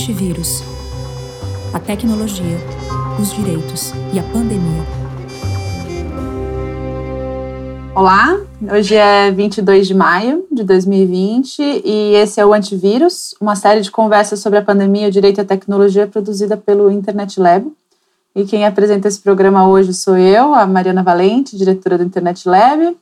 Antivírus. A tecnologia, os direitos e a pandemia. Olá, hoje é 22 de maio de 2020 e esse é o Antivírus, uma série de conversas sobre a pandemia, o direito a tecnologia produzida pelo Internet Lab. E quem apresenta esse programa hoje sou eu, a Mariana Valente, diretora do Internet Lab,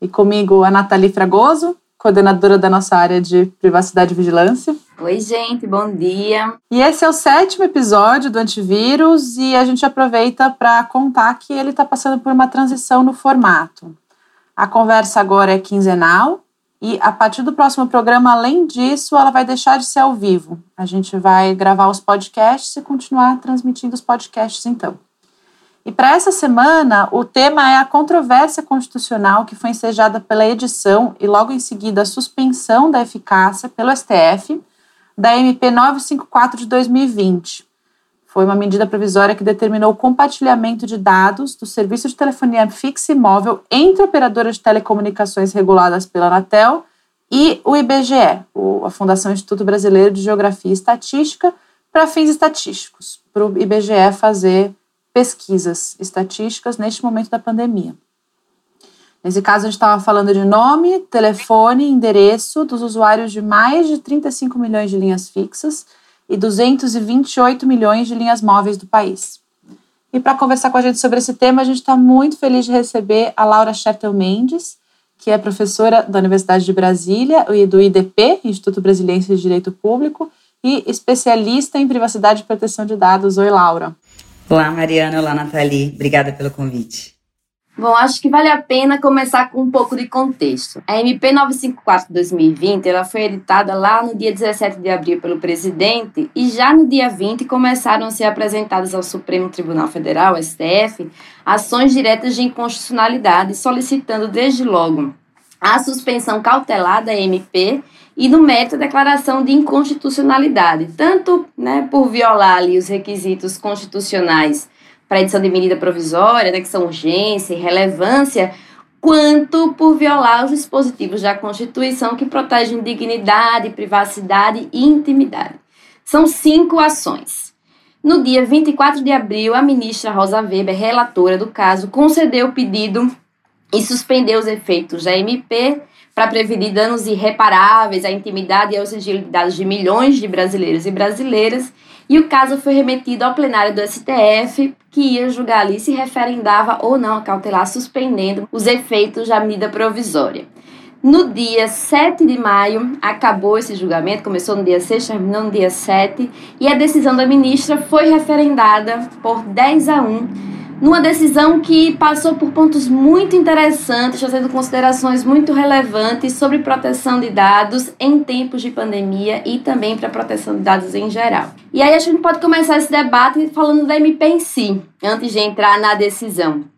e comigo a Nathalie Fragoso, coordenadora da nossa área de privacidade e vigilância. Oi, gente, bom dia. E esse é o sétimo episódio do Antivírus e a gente aproveita para contar que ele está passando por uma transição no formato. A conversa agora é quinzenal e a partir do próximo programa, além disso, ela vai deixar de ser ao vivo. A gente vai gravar os podcasts e continuar transmitindo os podcasts então. E para essa semana, o tema é a controvérsia constitucional que foi ensejada pela edição e logo em seguida a suspensão da eficácia pelo STF da MP 954 de 2020. Foi uma medida provisória que determinou o compartilhamento de dados do serviço de telefonia fixa e móvel entre operadoras de telecomunicações reguladas pela Anatel e o IBGE, a Fundação Instituto Brasileiro de Geografia e Estatística, para fins estatísticos, para o IBGE fazer pesquisas estatísticas neste momento da pandemia. Nesse caso, a gente estava falando de nome, telefone, endereço dos usuários de mais de 35 milhões de linhas fixas e 228 milhões de linhas móveis do país. E para conversar com a gente sobre esse tema, a gente está muito feliz de receber a Laura Schertel Mendes, que é professora da Universidade de Brasília e do IDP, Instituto Brasileiro de Direito Público, e especialista em privacidade e proteção de dados. Oi, Laura. Olá, Mariana. Olá, Nathalie. Obrigada pelo convite. Bom, acho que vale a pena começar com um pouco de contexto. A MP 954 2020 ela foi editada lá no dia 17 de abril pelo presidente e já no dia 20 começaram a ser apresentadas ao Supremo Tribunal Federal, STF, ações diretas de inconstitucionalidade, solicitando desde logo a suspensão cautelar da MP e no mérito a declaração de inconstitucionalidade, tanto né, por violar ali os requisitos constitucionais para edição de medida provisória, né, que são urgência e relevância, quanto por violar os dispositivos da Constituição que protegem dignidade, privacidade e intimidade. São cinco ações. No dia 24 de abril, a ministra Rosa Weber, relatora do caso, concedeu o pedido e suspendeu os efeitos da MP para prevenir danos irreparáveis à intimidade e ao sigilo de dados de milhões de brasileiros e brasileiras, e o caso foi remetido ao plenário do STF, que ia julgar ali se referendava ou não a cautelar, suspendendo os efeitos da medida provisória. No dia 7 de maio, acabou esse julgamento, começou no dia 6, terminou no dia 7, e a decisão da ministra foi referendada por 10 a 1 numa decisão que passou por pontos muito interessantes, fazendo considerações muito relevantes sobre proteção de dados em tempos de pandemia e também para proteção de dados em geral. E aí a gente pode começar esse debate falando da MP em si, antes de entrar na decisão.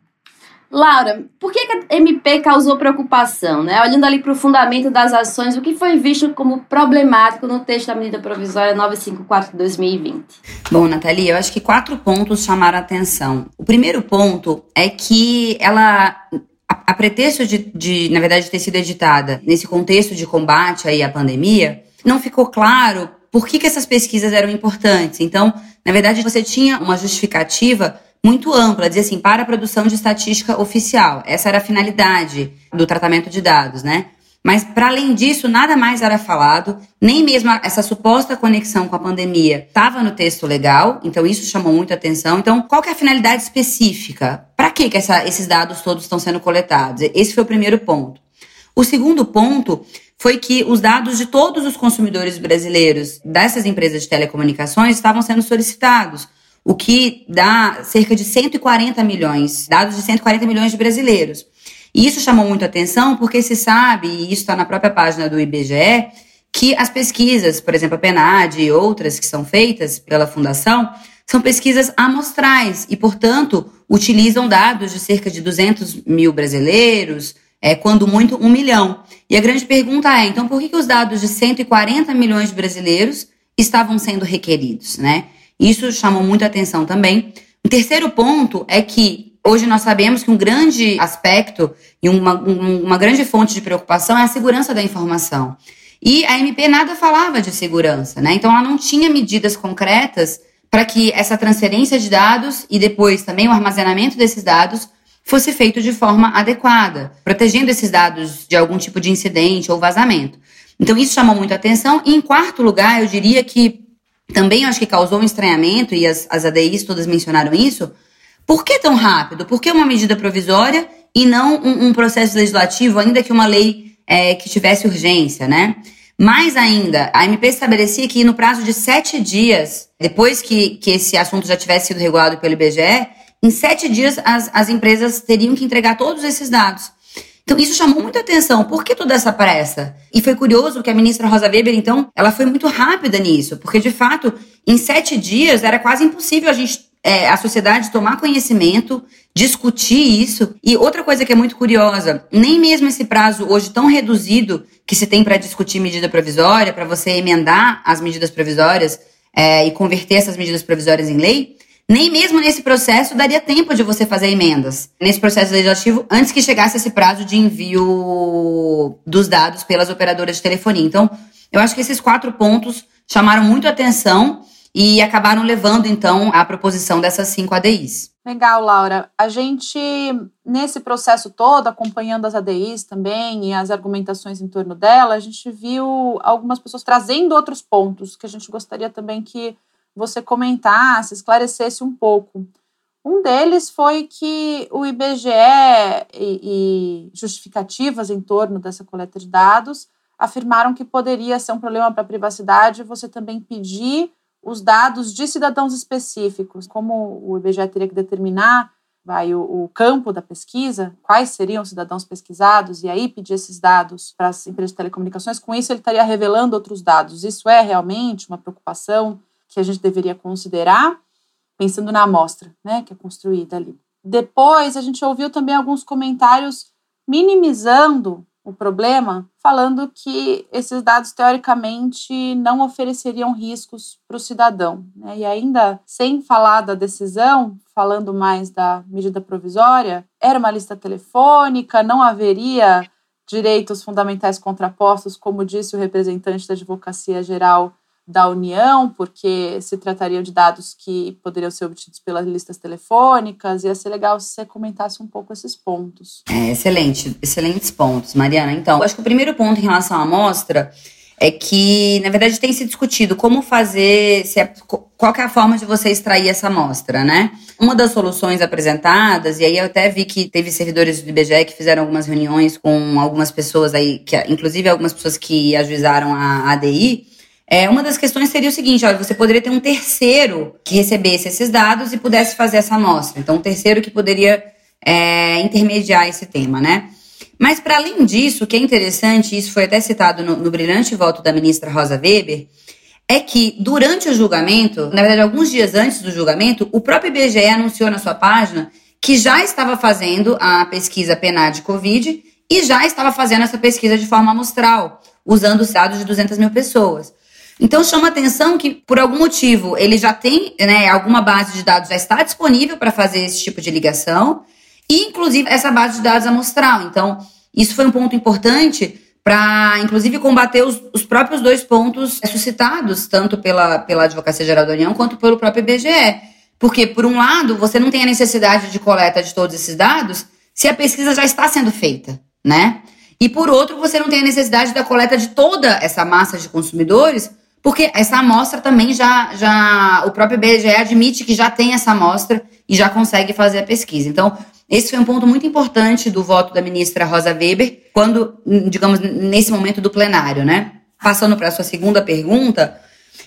Laura, por que, a MP causou preocupação? Né? Olhando ali para o fundamento das ações, o que foi visto como problemático no texto da medida provisória 954 de 2020? Bom, Nathalie, eu acho que quatro pontos chamaram a atenção. O primeiro ponto é que ela a, pretexto de, de, na verdade, ter sido editada nesse contexto de combate aí à pandemia, não ficou claro por que, que essas pesquisas eram importantes. Então, na verdade, você tinha uma justificativa muito ampla, dizia assim, para a produção de estatística oficial. Essa era a finalidade do tratamento de dados, né? Mas, para além disso, nada mais era falado, nem mesmo essa suposta conexão com a pandemia estava no texto legal, então isso chamou muita atenção. Então, qual que é a finalidade específica? Para que, que essa, esses dados todos estão sendo coletados? Esse foi o primeiro ponto. O segundo ponto foi que os dados de todos os consumidores brasileiros dessas empresas de telecomunicações estavam sendo solicitados o que dá cerca de 140 milhões, dados de 140 milhões de brasileiros. E isso chamou muito atenção porque se sabe, e isso está na própria página do IBGE, que as pesquisas, por exemplo, a PNAD e outras que são feitas pela Fundação, são pesquisas amostrais e, portanto, utilizam dados de cerca de 200 mil brasileiros, é, quando muito um milhão. E a grande pergunta é, então, por que, que os dados de 140 milhões de brasileiros estavam sendo requeridos, né? Isso chamou muita atenção também. O terceiro ponto é que hoje nós sabemos que um grande aspecto e uma, uma grande fonte de preocupação é a segurança da informação. E a MP nada falava de segurança, né? Então ela não tinha medidas concretas para que essa transferência de dados e depois também o armazenamento desses dados fosse feito de forma adequada, protegendo esses dados de algum tipo de incidente ou vazamento. Então isso chamou muito atenção. E em quarto lugar, eu diria que também acho que causou um estranhamento, e as, as ADIs todas mencionaram isso. Por que tão rápido? Por que uma medida provisória e não um, um processo legislativo, ainda que uma lei é, que tivesse urgência, né? Mais ainda, a MP estabelecia que no prazo de sete dias, depois que, que esse assunto já tivesse sido regulado pelo IBGE, em sete dias as, as empresas teriam que entregar todos esses dados. Então, isso chamou muita atenção. Por que toda essa pressa? E foi curioso que a ministra Rosa Weber, então, ela foi muito rápida nisso, porque, de fato, em sete dias era quase impossível a gente, é, a sociedade tomar conhecimento, discutir isso. E outra coisa que é muito curiosa, nem mesmo esse prazo hoje tão reduzido que se tem para discutir medida provisória, para você emendar as medidas provisórias é, e converter essas medidas provisórias em lei, nem mesmo nesse processo daria tempo de você fazer emendas. Nesse processo legislativo, antes que chegasse esse prazo de envio dos dados pelas operadoras de telefonia. Então, eu acho que esses quatro pontos chamaram muito atenção e acabaram levando, então, à proposição dessas cinco ADIs. Legal, Laura. A gente, nesse processo todo, acompanhando as ADIs também e as argumentações em torno dela, a gente viu algumas pessoas trazendo outros pontos que a gente gostaria também que você comentasse, esclarecesse um pouco. Um deles foi que o IBGE e, e justificativas em torno dessa coleta de dados afirmaram que poderia ser um problema para a privacidade você também pedir os dados de cidadãos específicos, como o IBGE teria que determinar vai o, o, campo da pesquisa, quais seriam os cidadãos pesquisados, e aí pedir esses dados para as empresas de telecomunicações, com isso ele estaria revelando outros dados. Isso é realmente uma preocupação que a gente deveria considerar, pensando na amostra, né, que é construída ali. Depois, a gente ouviu também alguns comentários minimizando o problema, falando que esses dados teoricamente não ofereceriam riscos para o cidadão. Né? E ainda sem falar da decisão, falando mais da medida provisória, era uma lista telefônica, não haveria direitos fundamentais contrapostos, como disse o representante da Advocacia Geral da União, porque se tratariam de dados que poderiam ser obtidos pelas listas telefônicas. Ia ser legal se você comentasse um pouco esses pontos. É, excelente, excelentes pontos, Mariana. Então, acho que o primeiro ponto em relação à amostra é que, na verdade, tem se discutido como fazer, se é, qual é a forma de você extrair essa amostra, né? Uma das soluções apresentadas, e aí eu até vi que teve servidores do IBGE que fizeram algumas reuniões com algumas pessoas aí, que, inclusive algumas pessoas que ajuizaram a ADI, é, uma das questões seria o seguinte: olha, você poderia ter um terceiro que recebesse esses dados e pudesse fazer essa amostra. Então, um terceiro que poderia é, intermediar esse tema, né? Mas, para além disso, o que é interessante, isso foi até citado no, no brilhante voto da ministra Rosa Weber, é que durante o julgamento, na verdade, alguns dias antes do julgamento, o próprio IBGE anunciou na sua página que já estava fazendo a pesquisa PNAD Covid e já estava fazendo essa pesquisa de forma amostral, usando os dados de 200 mil pessoas. Então chama atenção que, por algum motivo, ele já tem, né, alguma base de dados já está disponível para fazer esse tipo de ligação, e inclusive essa base de dados amostral. Então, isso foi um ponto importante para, inclusive, combater os, os, próprios dois pontos suscitados, tanto pela, pela Advocacia Geral da União quanto pelo próprio IBGE. Porque, por um lado, você não tem a necessidade de coleta de todos esses dados se a pesquisa já está sendo feita, né? E por outro, você não tem a necessidade da coleta de toda essa massa de consumidores, porque essa amostra também já, já o próprio IBGE admite que já tem essa amostra e já consegue fazer a pesquisa. Então, esse foi um ponto muito importante do voto da ministra Rosa Weber, quando, digamos, nesse momento do plenário, né? Passando para a sua segunda pergunta,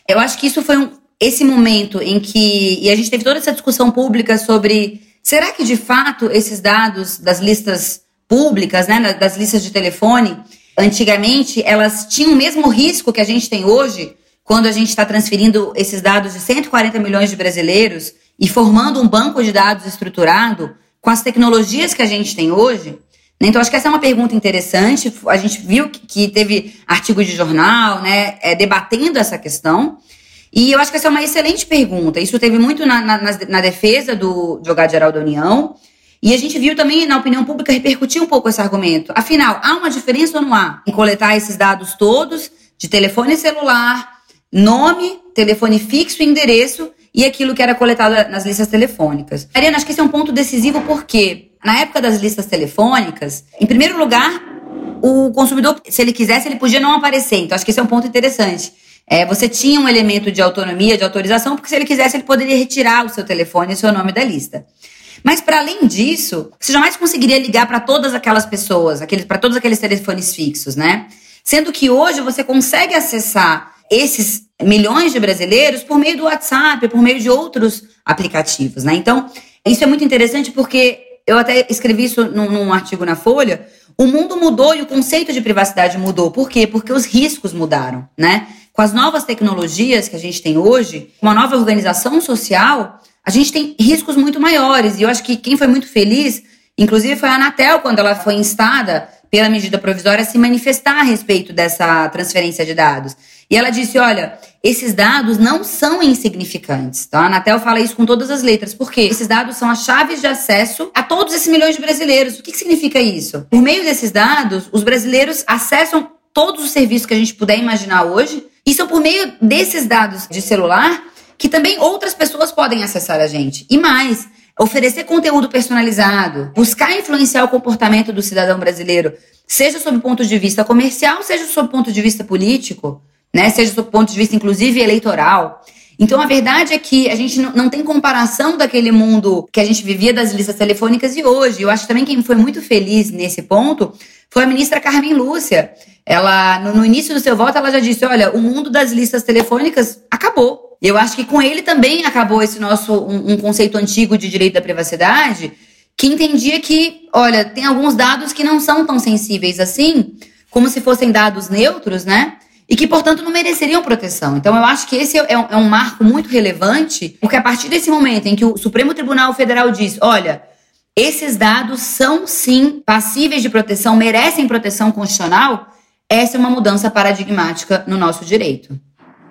eu acho que isso foi um, esse momento em que. E a gente teve toda essa discussão pública sobre. Será que de fato esses dados das listas públicas, né, das listas de telefone, antigamente elas tinham o mesmo risco que a gente tem hoje quando a gente está transferindo esses dados de 140 milhões de brasileiros e formando um banco de dados estruturado com as tecnologias que a gente tem hoje? Né? Então, acho que essa é uma pergunta interessante. A gente viu que teve artigo de jornal, né, é, debatendo essa questão. E eu acho que essa é uma excelente pergunta. Isso teve muito na, na, na defesa do Advogado-Geral da União. E a gente viu também na opinião pública repercutir um pouco esse argumento. Afinal, há uma diferença ou não há em coletar esses dados todos de telefone celular, nome, telefone fixo e endereço e aquilo que era coletado nas listas telefônicas. Ariana, acho que esse é um ponto decisivo porque na época das listas telefônicas, em primeiro lugar, o consumidor, se ele quisesse, ele podia não aparecer. Então, acho que esse é um ponto interessante. É, você tinha um elemento de autonomia, de autorização, porque se ele quisesse, ele poderia retirar o seu telefone e o seu nome da lista. Mas para além disso, você jamais conseguiria ligar para todas aquelas pessoas, para todos aqueles telefones fixos, né? Sendo que hoje você consegue acessar esses milhões de brasileiros por meio do WhatsApp, por meio de outros aplicativos, né? Então, isso é muito interessante porque eu até escrevi isso num, num artigo na Folha. O mundo mudou e o conceito de privacidade mudou. Por quê? Porque os riscos mudaram, né? Com as novas tecnologias que a gente tem hoje, uma nova organização social, a gente tem riscos muito maiores. E eu acho que quem foi muito feliz, inclusive, foi a Anatel, quando ela foi instada pela medida provisória, se manifestar a respeito dessa transferência de dados. E ela disse: olha, esses dados não são insignificantes. Então, a Anatel fala isso com todas as letras. Por quê? Esses dados são as chaves de acesso a todos esses milhões de brasileiros. O que, que significa isso? Por meio desses dados, os brasileiros acessam todos os serviços que a gente puder imaginar hoje e são por meio desses dados de celular que também outras pessoas podem acessar a gente. E mais, oferecer conteúdo personalizado, buscar influenciar o comportamento do cidadão brasileiro, seja sob o ponto de vista comercial, seja sob o ponto de vista político, né? Seja sob o ponto de vista, inclusive, eleitoral. Então, a verdade é que a gente não tem comparação daquele mundo que a gente vivia das listas telefônicas e hoje. Eu acho também que quem foi muito feliz nesse ponto foi a ministra Carmen Lúcia. Ela, no, no início do seu voto, ela já disse: olha, o mundo das listas telefônicas acabou. Eu acho que com ele também acabou esse nosso um, um conceito antigo de direito da privacidade, que entendia que, olha, tem alguns dados que não são tão sensíveis assim, como se fossem dados neutros, né? E que, portanto, não mereceriam proteção. Então, eu acho que esse é um, é um marco muito relevante, porque a partir desse momento em que o Supremo Tribunal Federal diz: olha, esses dados são sim passíveis de proteção, merecem proteção constitucional, essa é uma mudança paradigmática no nosso direito.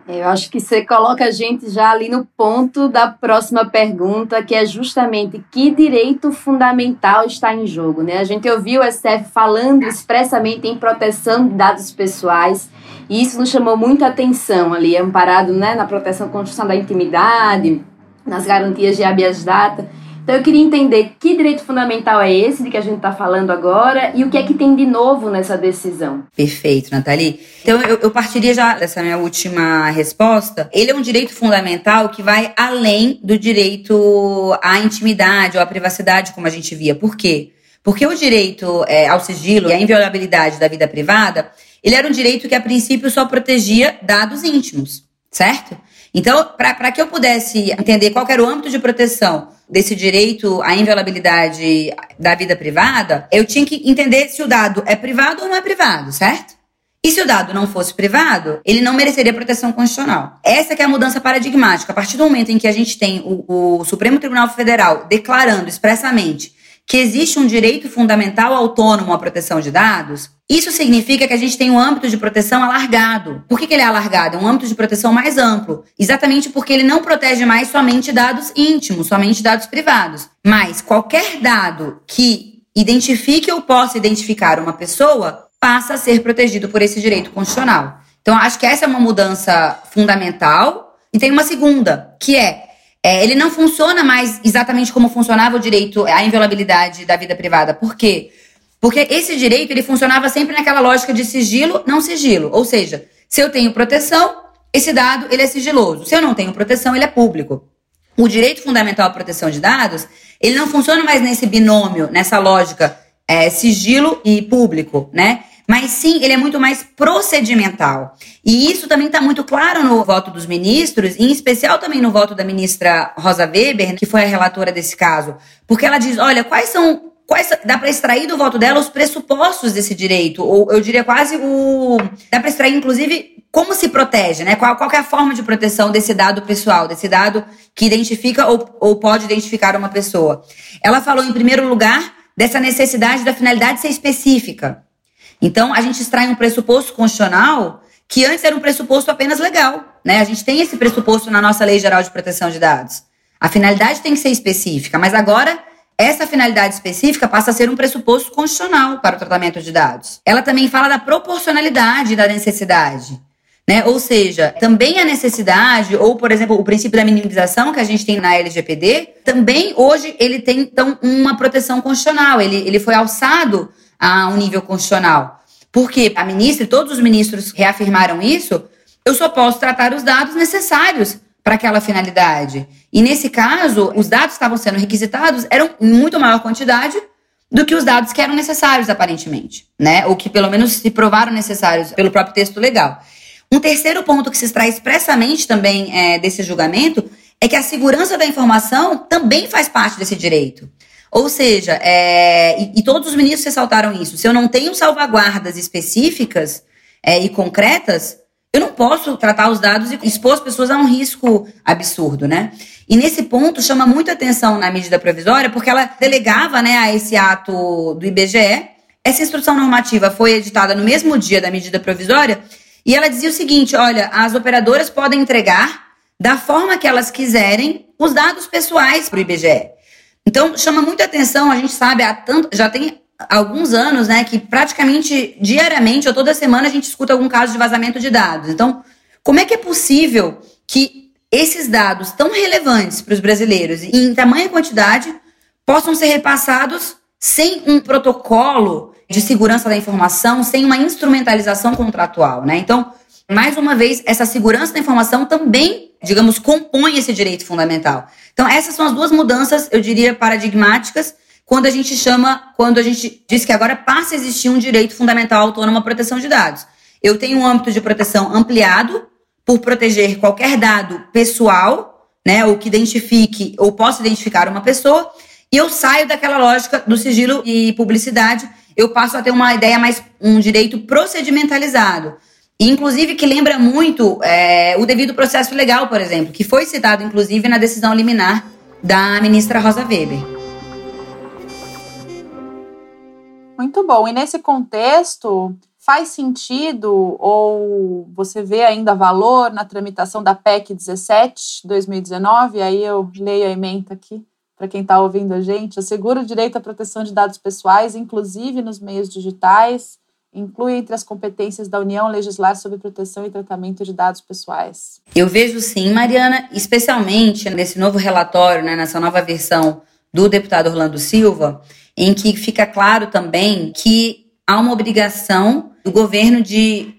Eu acho que você coloca a gente já ali no ponto da próxima pergunta, que é justamente que direito fundamental está em jogo, né? A gente ouviu o STF falando expressamente em proteção de dados pessoais, e isso nos chamou muita atenção ali, amparado né, na proteção constitucional da intimidade, nas garantias de habeas data. Então eu queria entender que direito fundamental é esse de que a gente está falando agora e o que é que tem de novo nessa decisão. Perfeito, Nathalie. Então eu, eu partiria já dessa minha última resposta. Ele é um direito fundamental que vai além do direito à intimidade ou à privacidade, como a gente via. Por quê? Porque o direito é, ao sigilo e à inviolabilidade da vida privada, ele era um direito que a princípio só protegia dados íntimos, certo? Então, para que eu pudesse entender qual era o âmbito de proteção desse direito à inviolabilidade da vida privada, eu tinha que entender se o dado é privado ou não é privado, certo? E se o dado não fosse privado, ele não mereceria proteção constitucional. Essa é a mudança paradigmática. A partir do momento em que a gente tem o, o Supremo Tribunal Federal declarando expressamente que existe um direito fundamental autônomo à proteção de dados, isso significa que a gente tem um âmbito de proteção alargado. Por que, que ele é alargado? É um âmbito de proteção mais amplo. Exatamente porque ele não protege mais somente dados íntimos, somente dados privados. Mas qualquer dado que identifique ou possa identificar uma pessoa passa a ser protegido por esse direito constitucional. Então, acho que essa é uma mudança fundamental. E tem uma segunda, que é é, ele não funciona mais exatamente como funcionava o direito à inviolabilidade da vida privada. Por quê? Porque esse direito ele funcionava sempre naquela lógica de sigilo, não sigilo. Ou seja, se eu tenho proteção, esse dado ele é sigiloso. Se eu não tenho proteção, ele é público. O direito fundamental à proteção de dados, ele não funciona mais nesse binômio, nessa lógica é, sigilo e público, né? Mas sim ele é muito mais procedimental. E isso também está muito claro no voto dos ministros, em especial também no voto da ministra Rosa Weber, que foi a relatora desse caso, porque ela diz: olha, quais são. Quais, dá para extrair do voto dela os pressupostos desse direito, ou eu diria quase o. Dá para extrair, inclusive, como se protege, né? Qual, qual é a forma de proteção desse dado pessoal, desse dado que identifica ou, ou pode identificar uma pessoa. Ela falou, em primeiro lugar, dessa necessidade da finalidade ser específica. Então, a gente extrai um pressuposto constitucional que antes era um pressuposto apenas legal. Né? A gente tem esse pressuposto na nossa Lei Geral de Proteção de Dados. A finalidade tem que ser específica, mas agora essa finalidade específica passa a ser um pressuposto constitucional para o tratamento de dados. Ela também fala da proporcionalidade da necessidade. Né? Ou seja, também a necessidade, ou por exemplo, o princípio da minimização que a gente tem na LGPD, também hoje ele tem então uma proteção constitucional, ele, ele foi alçado a um nível constitucional. Porque a ministra e todos os ministros reafirmaram isso, eu só posso tratar os dados necessários para aquela finalidade. E nesse caso, os dados que estavam sendo requisitados eram em muito maior quantidade do que os dados que eram necessários, aparentemente, né? Ou que pelo menos se provaram necessários pelo próprio texto legal. Um terceiro ponto que se extrai expressamente também é, desse julgamento é que a segurança da informação também faz parte desse direito. Ou seja, é, e, e, todos os ministros ressaltaram isso. Se eu não tenho salvaguardas específicas é, e concretas, eu não posso tratar os dados e expor as pessoas a um risco absurdo, né? E nesse ponto chama muito atenção na medida provisória, porque ela delegava né, a esse ato do IBGE. Essa instrução normativa foi editada no mesmo dia da medida provisória e ela dizia o seguinte: olha, as operadoras podem entregar da forma que elas quiserem os dados pessoais para o IBGE. Então chama muita atenção, a gente sabe, há tanto, já tem alguns anos, né, que praticamente diariamente ou toda semana a gente escuta algum caso de vazamento de dados. Então, como é que é possível que esses dados tão relevantes para os brasileiros e em tamanha quantidade possam ser repassados sem um protocolo de segurança da informação, sem uma instrumentalização contratual, né? Então, mais uma vez, essa segurança da informação também, digamos, compõe esse direito fundamental. Então, essas são as duas mudanças, eu diria, paradigmáticas quando a gente chama, quando a gente diz que agora passa a existir um direito fundamental autônomo à proteção de dados. Eu tenho um âmbito de proteção ampliado por proteger qualquer dado pessoal, né, ou que identifique ou possa identificar uma pessoa, e eu saio daquela lógica do sigilo e publicidade, eu passo a ter uma ideia mais um direito procedimentalizado. Inclusive que lembra muito é, o devido processo legal, por exemplo, que foi citado inclusive na decisão liminar da ministra Rosa Weber. Muito bom. E nesse contexto, faz sentido ou você vê ainda valor na tramitação da PEC 17 2019? Aí eu leio a emenda aqui para quem está ouvindo a gente. Assegura o direito à proteção de dados pessoais, inclusive nos meios digitais. Inclui entre as competências da União legislar sobre proteção e tratamento de dados pessoais. Eu vejo sim, Mariana, especialmente nesse novo relatório, né, nessa nova versão do deputado Orlando Silva, em que fica claro também que há uma obrigação do governo de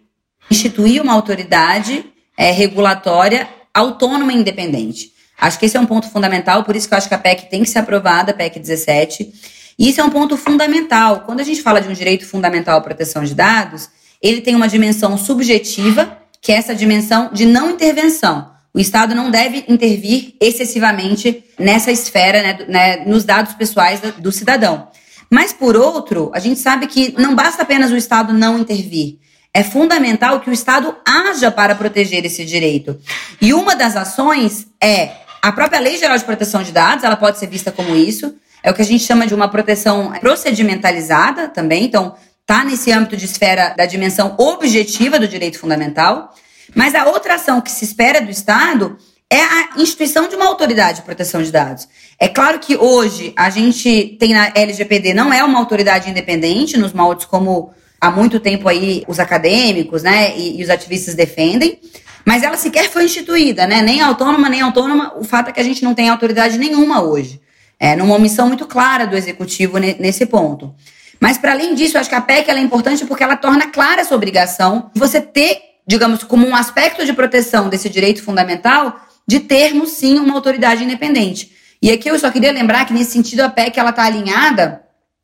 instituir uma autoridade é, regulatória autônoma e independente. Acho que esse é um ponto fundamental, por isso que eu acho que a PEC tem que ser aprovada, a PEC 17. E isso é um ponto fundamental. Quando a gente fala de um direito fundamental à proteção de dados, ele tem uma dimensão subjetiva, que é essa dimensão de não intervenção. O Estado não deve intervir excessivamente nessa esfera, né, né, nos dados pessoais do cidadão. Mas, por outro, a gente sabe que não basta apenas o Estado não intervir. É fundamental que o Estado haja para proteger esse direito. E uma das ações é a própria Lei Geral de Proteção de Dados, ela pode ser vista como isso. É o que a gente chama de uma proteção procedimentalizada também. Então, está nesse âmbito de esfera da dimensão objetiva do direito fundamental. Mas a outra ação que se espera do Estado é a instituição de uma autoridade de proteção de dados. É claro que hoje a gente tem na LGPD, não é uma autoridade independente, nos moldes como há muito tempo aí os acadêmicos né, e, e os ativistas defendem, mas ela sequer foi instituída, né? Nem autônoma, nem autônoma. O fato é que a gente não tem autoridade nenhuma hoje. É, numa omissão muito clara do executivo nesse ponto. Mas, para além disso, eu acho que a PEC é importante porque ela torna clara essa obrigação de você ter digamos, como um aspecto de proteção desse direito fundamental, de termos, sim, uma autoridade independente. E aqui eu só queria lembrar que, nesse sentido, a PEC está alinhada,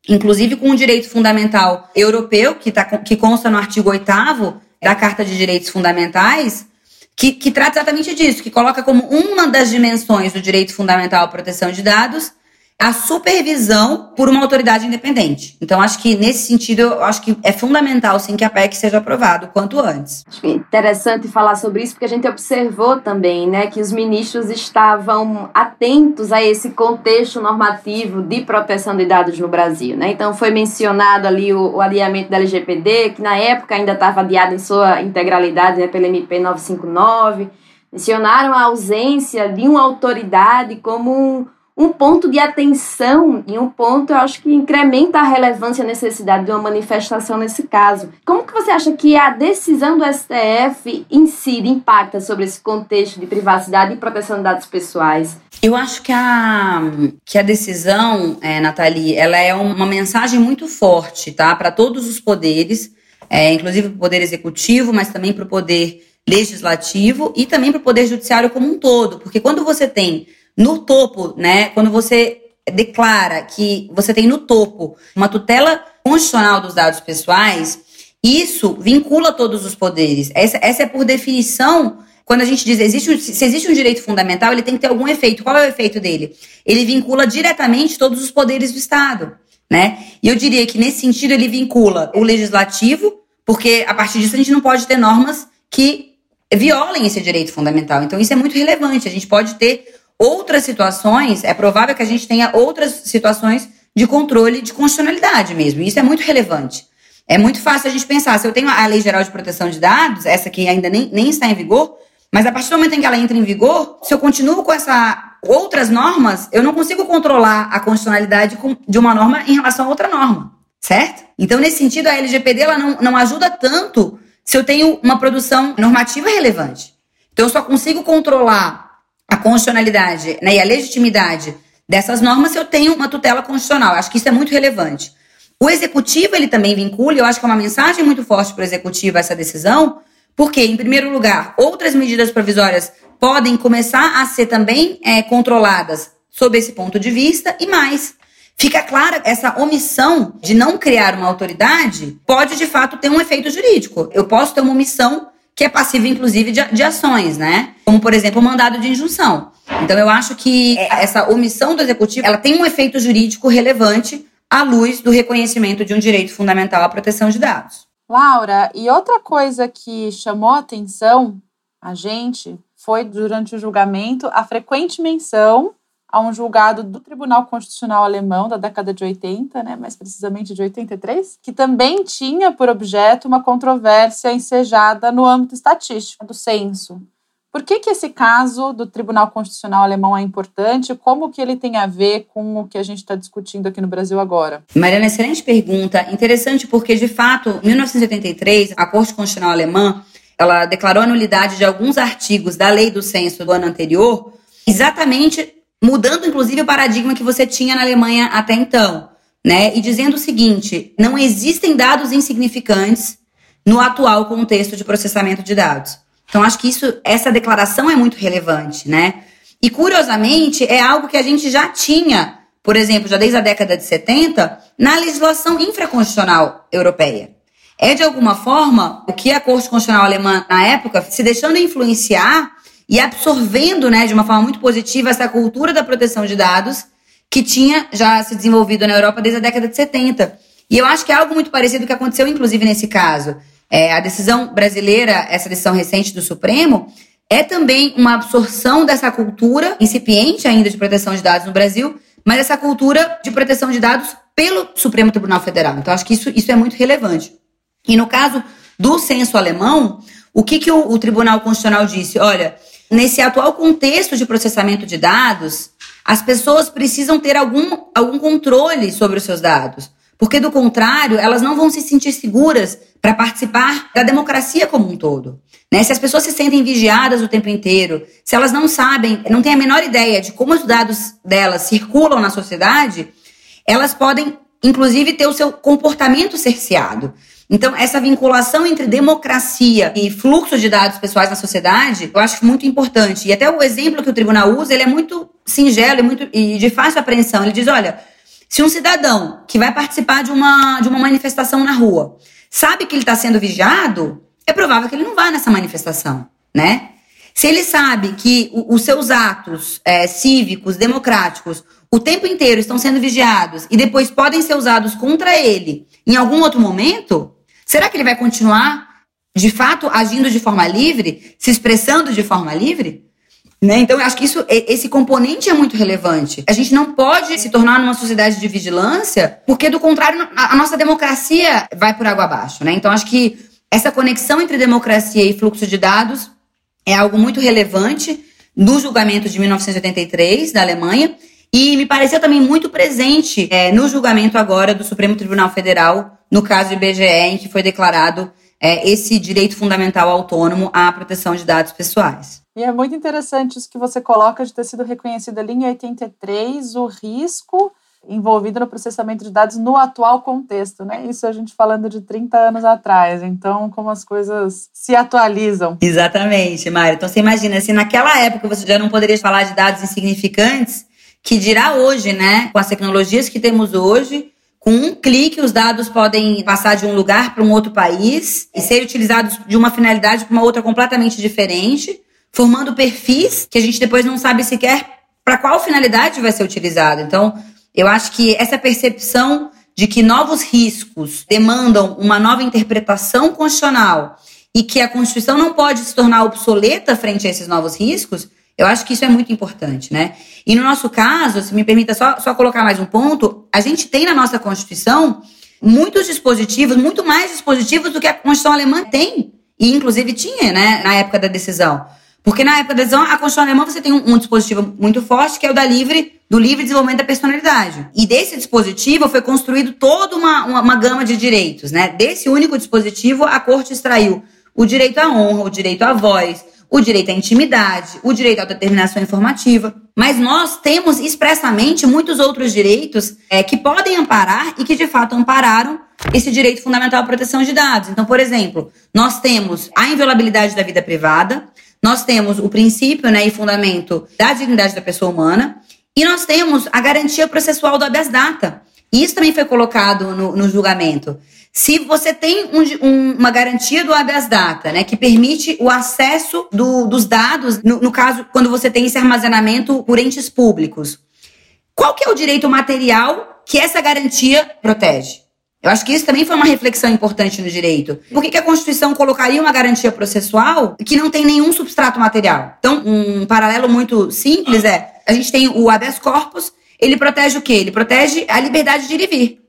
inclusive com o direito fundamental europeu, que, tá, que consta no artigo 8 da Carta de Direitos Fundamentais, que, que trata exatamente disso, que coloca como uma das dimensões do direito fundamental à proteção de dados a supervisão por uma autoridade independente. Então, acho que nesse sentido, eu acho que é fundamental, sim, que a PEC seja aprovada o quanto antes. Acho é interessante falar sobre isso, porque a gente observou também, né, que os ministros estavam atentos a esse contexto normativo de proteção de dados no Brasil, né? Então, foi mencionado ali o, o alinhamento da LGPD, que na época ainda estava adiado em sua integralidade né, pela MP 959. Mencionaram a ausência de uma autoridade como um um ponto de atenção e um ponto, eu acho que incrementa a relevância e a necessidade de uma manifestação nesse caso. Como que você acha que a decisão do STF incide, impacta sobre esse contexto de privacidade e proteção de dados pessoais? Eu acho que a, que a decisão, é, Nathalie, ela é uma mensagem muito forte, tá? Para todos os poderes, é, inclusive para o poder executivo, mas também para o poder legislativo e também para o poder judiciário como um todo. Porque quando você tem no topo, né, quando você declara que você tem no topo uma tutela constitucional dos dados pessoais, isso vincula todos os poderes. Essa, essa é por definição quando a gente diz existe, se existe um direito fundamental, ele tem que ter algum efeito. Qual é o efeito dele? Ele vincula diretamente todos os poderes do Estado, né? E eu diria que nesse sentido ele vincula o legislativo, porque a partir disso a gente não pode ter normas que violem esse direito fundamental. Então isso é muito relevante. A gente pode ter outras situações, é provável que a gente tenha outras situações de controle de constitucionalidade mesmo. Isso é muito relevante. É muito fácil a gente pensar, se eu tenho a Lei Geral de Proteção de Dados, essa que ainda nem, nem está em vigor, mas a partir do momento em que ela entra em vigor, se eu continuo com essa outras normas, eu não consigo controlar a constitucionalidade de uma norma em relação a outra norma, certo? Então, nesse sentido, a LGPD ela não, não ajuda tanto se eu tenho uma produção normativa relevante. Então, eu só consigo controlar a constitucionalidade né, e a legitimidade dessas normas eu tenho uma tutela constitucional. Acho que isso é muito relevante. O executivo, ele também vincula, eu acho que é uma mensagem muito forte para o executivo essa decisão, porque, em primeiro lugar, outras medidas provisórias podem começar a ser também é, controladas sob esse ponto de vista, e mais, fica clara essa omissão de não criar uma autoridade pode, de fato, ter um efeito jurídico. Eu posso ter uma omissão que é passiva, inclusive, de, de ações, né? Como, por exemplo, o mandado de injunção. Então, eu acho que essa omissão do executivo ela tem um efeito jurídico relevante à luz do reconhecimento de um direito fundamental à proteção de dados. Laura, e outra coisa que chamou a atenção a gente foi durante o julgamento a frequente menção a um julgado do Tribunal Constitucional Alemão da década de 80, né, mais precisamente de 83, que também tinha por objeto uma controvérsia ensejada no âmbito estatístico do censo. Por que, que esse caso do Tribunal Constitucional Alemão é importante? Como que ele tem a ver com o que a gente está discutindo aqui no Brasil agora? Mariana, excelente pergunta. Interessante porque, de fato, em 1983, a Corte Constitucional Alemã ela declarou a nulidade de alguns artigos da lei do censo do ano anterior, exatamente mudando inclusive o paradigma que você tinha na Alemanha até então, né? E dizendo o seguinte: não existem dados insignificantes no atual contexto de processamento de dados. Então acho que isso, essa declaração é muito relevante, né? E curiosamente é algo que a gente já tinha, por exemplo, já desde a década de 70, na legislação infraconstitucional europeia. É de alguma forma o que a Corte Constitucional Alemã na época se deixando influenciar e absorvendo, né, de uma forma muito positiva essa cultura da proteção de dados que tinha já se desenvolvido na Europa desde a década de 70. E eu acho que é algo muito parecido que aconteceu, inclusive, nesse caso. É, a decisão brasileira, essa decisão recente do Supremo, é também uma absorção dessa cultura incipiente ainda de proteção de dados no Brasil, mas essa cultura de proteção de dados pelo Supremo Tribunal Federal. Então, acho que isso, isso é muito relevante. E no caso do censo alemão, o que, que o, o Tribunal Constitucional disse? Olha, nesse atual contexto de processamento de dados, as pessoas precisam ter algum, algum controle sobre os seus dados. Porque, do contrário, elas não vão se sentir seguras para participar da democracia como um todo. Né? Se as pessoas se sentem vigiadas o tempo inteiro, se elas não sabem, não têm a menor ideia de como os dados delas circulam na sociedade, elas podem, inclusive, ter o seu comportamento cerceado. Então, essa vinculação entre democracia e fluxo de dados pessoais na sociedade, eu acho muito importante. E até o exemplo que o tribunal usa, ele é muito singelo e, muito, e de fácil apreensão. Ele diz, olha, se um cidadão que vai participar de uma, de uma manifestação na rua sabe que ele está sendo vigiado, é provável que ele não vá nessa manifestação, né? Se ele sabe que os seus atos é, cívicos, democráticos, o tempo inteiro estão sendo vigiados e depois podem ser usados contra ele em algum outro momento, será que ele vai continuar, de fato, agindo de forma livre, se expressando de forma livre? Né? Então, eu acho que isso, esse componente é muito relevante. A gente não pode se tornar numa sociedade de vigilância, porque, do contrário, a nossa democracia vai por água abaixo. Né? Então, acho que essa conexão entre democracia e fluxo de dados é algo muito relevante no julgamento de 1983 da Alemanha E me pareceu também muito presente é, no julgamento agora do Supremo Tribunal Federal, no caso do IBGE, em que foi declarado é, esse direito fundamental autônomo à proteção de dados pessoais. E é muito interessante isso que você coloca de ter sido reconhecido ali em 83 o risco envolvido no processamento de dados no atual contexto, né? Isso a gente falando de 30 anos atrás. Então, como as coisas se atualizam. Exatamente, Mário. Então, você imagina, se naquela época você já não poderia falar de dados insignificantes, que dirá hoje, né? Com as tecnologias que temos hoje, com um clique, os dados podem passar de um lugar para um outro país e ser utilizados de uma finalidade para uma outra completamente diferente, formando perfis que a gente depois não sabe sequer para qual finalidade vai ser utilizado. Então, eu acho que essa percepção de que novos riscos demandam uma nova interpretação constitucional e que a Constituição não pode se tornar obsoleta frente a esses novos riscos, eu acho que isso é muito importante, né? E no nosso caso, se me permita só, só colocar mais um ponto, a gente tem na nossa Constituição muitos dispositivos, muito mais dispositivos do que a Constituição alemã tem, e inclusive tinha, né, na época da decisão. Porque na época da decisão, a Constituição alemã você tem um, um, dispositivo muito forte, que é o da livre, do livre desenvolvimento da personalidade. E desse dispositivo foi construído toda uma, uma, uma gama de direitos, né? Desse único dispositivo, a Corte extraiu o direito à honra, o direito à voz, o direito à intimidade, o direito à determinação informativa. Mas nós temos expressamente muitos outros direitos é, que podem amparar e que de fato ampararam esse direito fundamental à proteção de dados. Então, por exemplo, nós temos a inviolabilidade da vida privada, nós temos o princípio né, e fundamento da dignidade da pessoa humana e nós temos a garantia processual do habeas data. Isso também foi colocado no, no julgamento. Se você tem um, um, uma garantia do habeas data, né, que permite o acesso do, dos dados, no, no, caso, quando você tem esse armazenamento por entes públicos, qual que é o direito material que essa garantia protege? Eu acho que isso também foi uma reflexão importante no direito. Por que, que, a Constituição colocaria uma garantia processual que não tem nenhum substrato material? Então, um paralelo muito simples é: a gente tem o habeas corpus, ele protege o quê? Ele protege a liberdade de ir e vir,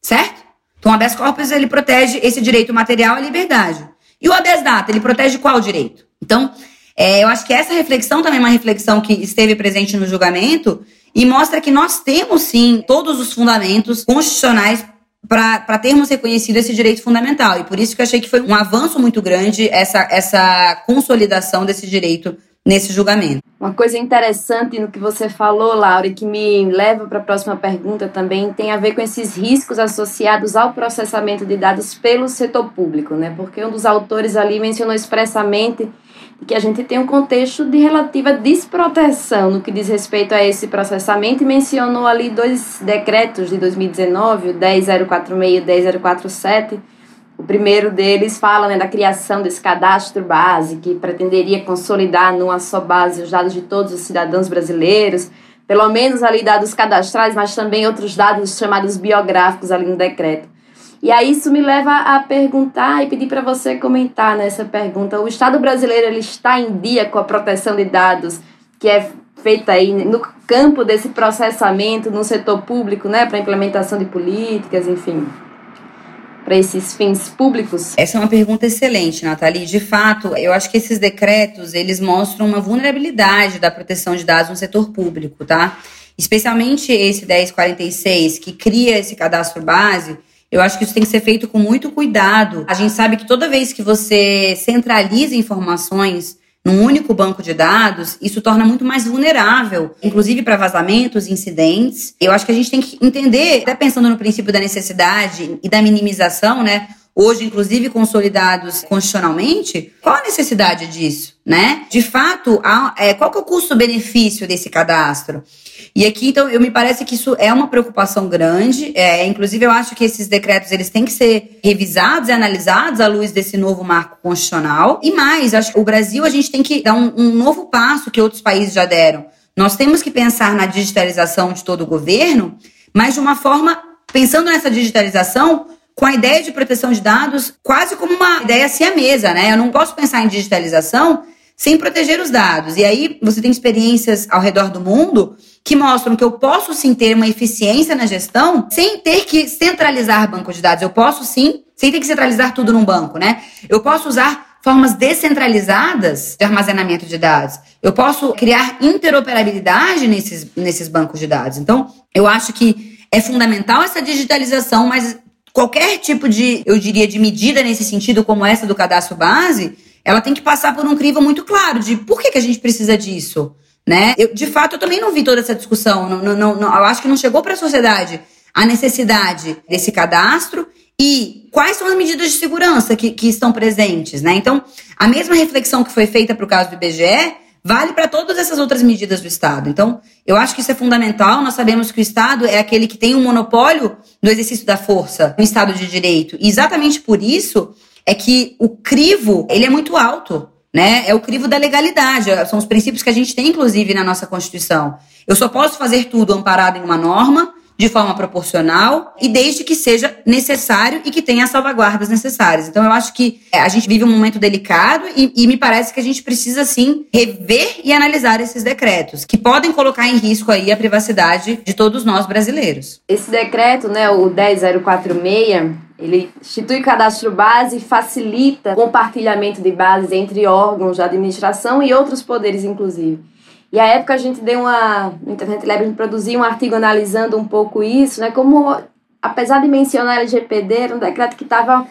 certo? Então, o habeas corpus ele protege esse direito material à liberdade. E o habeas data, ele protege qual direito? Então, é, eu acho que essa reflexão também é uma reflexão que esteve presente no julgamento e mostra que nós temos sim todos os fundamentos constitucionais para termos reconhecido esse direito fundamental. E por isso que eu achei que foi um avanço muito grande essa, essa consolidação desse direito nesse julgamento. Uma coisa interessante no que você falou, Laura, e que me leva para a próxima pergunta também, tem a ver com esses riscos associados ao processamento de dados pelo setor público, né? Porque um dos autores ali mencionou expressamente que a gente tem um contexto de relativa desproteção no que diz respeito a esse processamento e mencionou ali dois decretos de 2019, o 10046 e o 10047. O primeiro deles fala né, da criação desse cadastro base que pretenderia consolidar numa só base os dados de todos os cidadãos brasileiros, pelo menos ali dados cadastrais, mas também outros dados chamados biográficos ali no decreto. E aí isso me leva a perguntar e pedir para você comentar nessa pergunta. O Estado brasileiro ele está em dia com a proteção de dados que é feita aí no campo desse processamento no setor público, né, para implementação de políticas, enfim, para esses fins públicos? Essa é uma pergunta excelente, Nathalie. De fato, eu acho que esses decretos, eles mostram uma vulnerabilidade da proteção de dados no setor público, tá? Especialmente esse 1046, que cria esse cadastro base, eu acho que isso tem que ser feito com muito cuidado. A gente sabe que toda vez que você centraliza informações num único banco de dados, isso torna muito mais vulnerável, inclusive para vazamentos, incidentes. Eu acho que a gente tem que entender, até pensando no princípio da necessidade e da minimização, né? Hoje, inclusive, consolidados constitucionalmente, qual a necessidade disso, né? De fato, é, qual que é o custo-benefício desse cadastro? E aqui, então, eu me parece que isso é uma preocupação grande. É, inclusive, eu acho que esses decretos eles têm que ser revisados e analisados à luz desse novo marco constitucional. E mais, acho que o Brasil a gente tem que dar um, um novo passo que outros países já deram. Nós temos que pensar na digitalização de todo o governo, mas de uma forma pensando nessa digitalização com a ideia de proteção de dados quase como uma ideia mesa, né? Eu não posso pensar em digitalização sem proteger os dados. E aí você tem experiências ao redor do mundo que mostram que eu posso sim ter uma eficiência na gestão sem ter que centralizar banco de dados. Eu posso sim, sem ter que centralizar tudo num banco, né? Eu posso usar formas descentralizadas de armazenamento de dados. Eu posso criar interoperabilidade nesses, nesses bancos de dados. Então, eu acho que é fundamental essa digitalização, mas qualquer tipo de, eu diria, de medida nesse sentido, como essa do cadastro base, ela tem que passar por um crivo muito claro de por que, que a gente precisa disso. Né? Eu, de fato, eu também não vi toda essa discussão. Não, não, não, eu acho que não chegou para a sociedade a necessidade desse cadastro e quais são as medidas de segurança que, que estão presentes, né? Então, a mesma reflexão que foi feita para o caso do IBGE vale para todas essas outras medidas do Estado. Então, eu acho que isso é fundamental. Nós sabemos que o Estado é aquele que tem um monopólio no exercício da força no Estado de Direito. E exatamente por isso é que o crivo ele é muito alto. Né? É o crivo da legalidade, são os princípios que a gente tem, inclusive, na nossa Constituição. Eu só posso fazer tudo amparado em uma norma, de forma proporcional e desde que seja necessário e que tenha as salvaguardas necessárias. Então, eu acho que é, a gente vive um momento delicado e, e, me parece que a gente precisa, sim, rever e analisar esses decretos, que podem colocar em risco aí a privacidade de todos nós brasileiros. Esse decreto, né, o 10046, ele institui cadastro base e facilita compartilhamento de bases entre órgãos de administração e outros poderes, inclusive. E à época a gente deu uma. No Internet Lab a gente produziu um artigo analisando um pouco isso, né? Como, apesar de mencionar LGPD, era um decreto que estava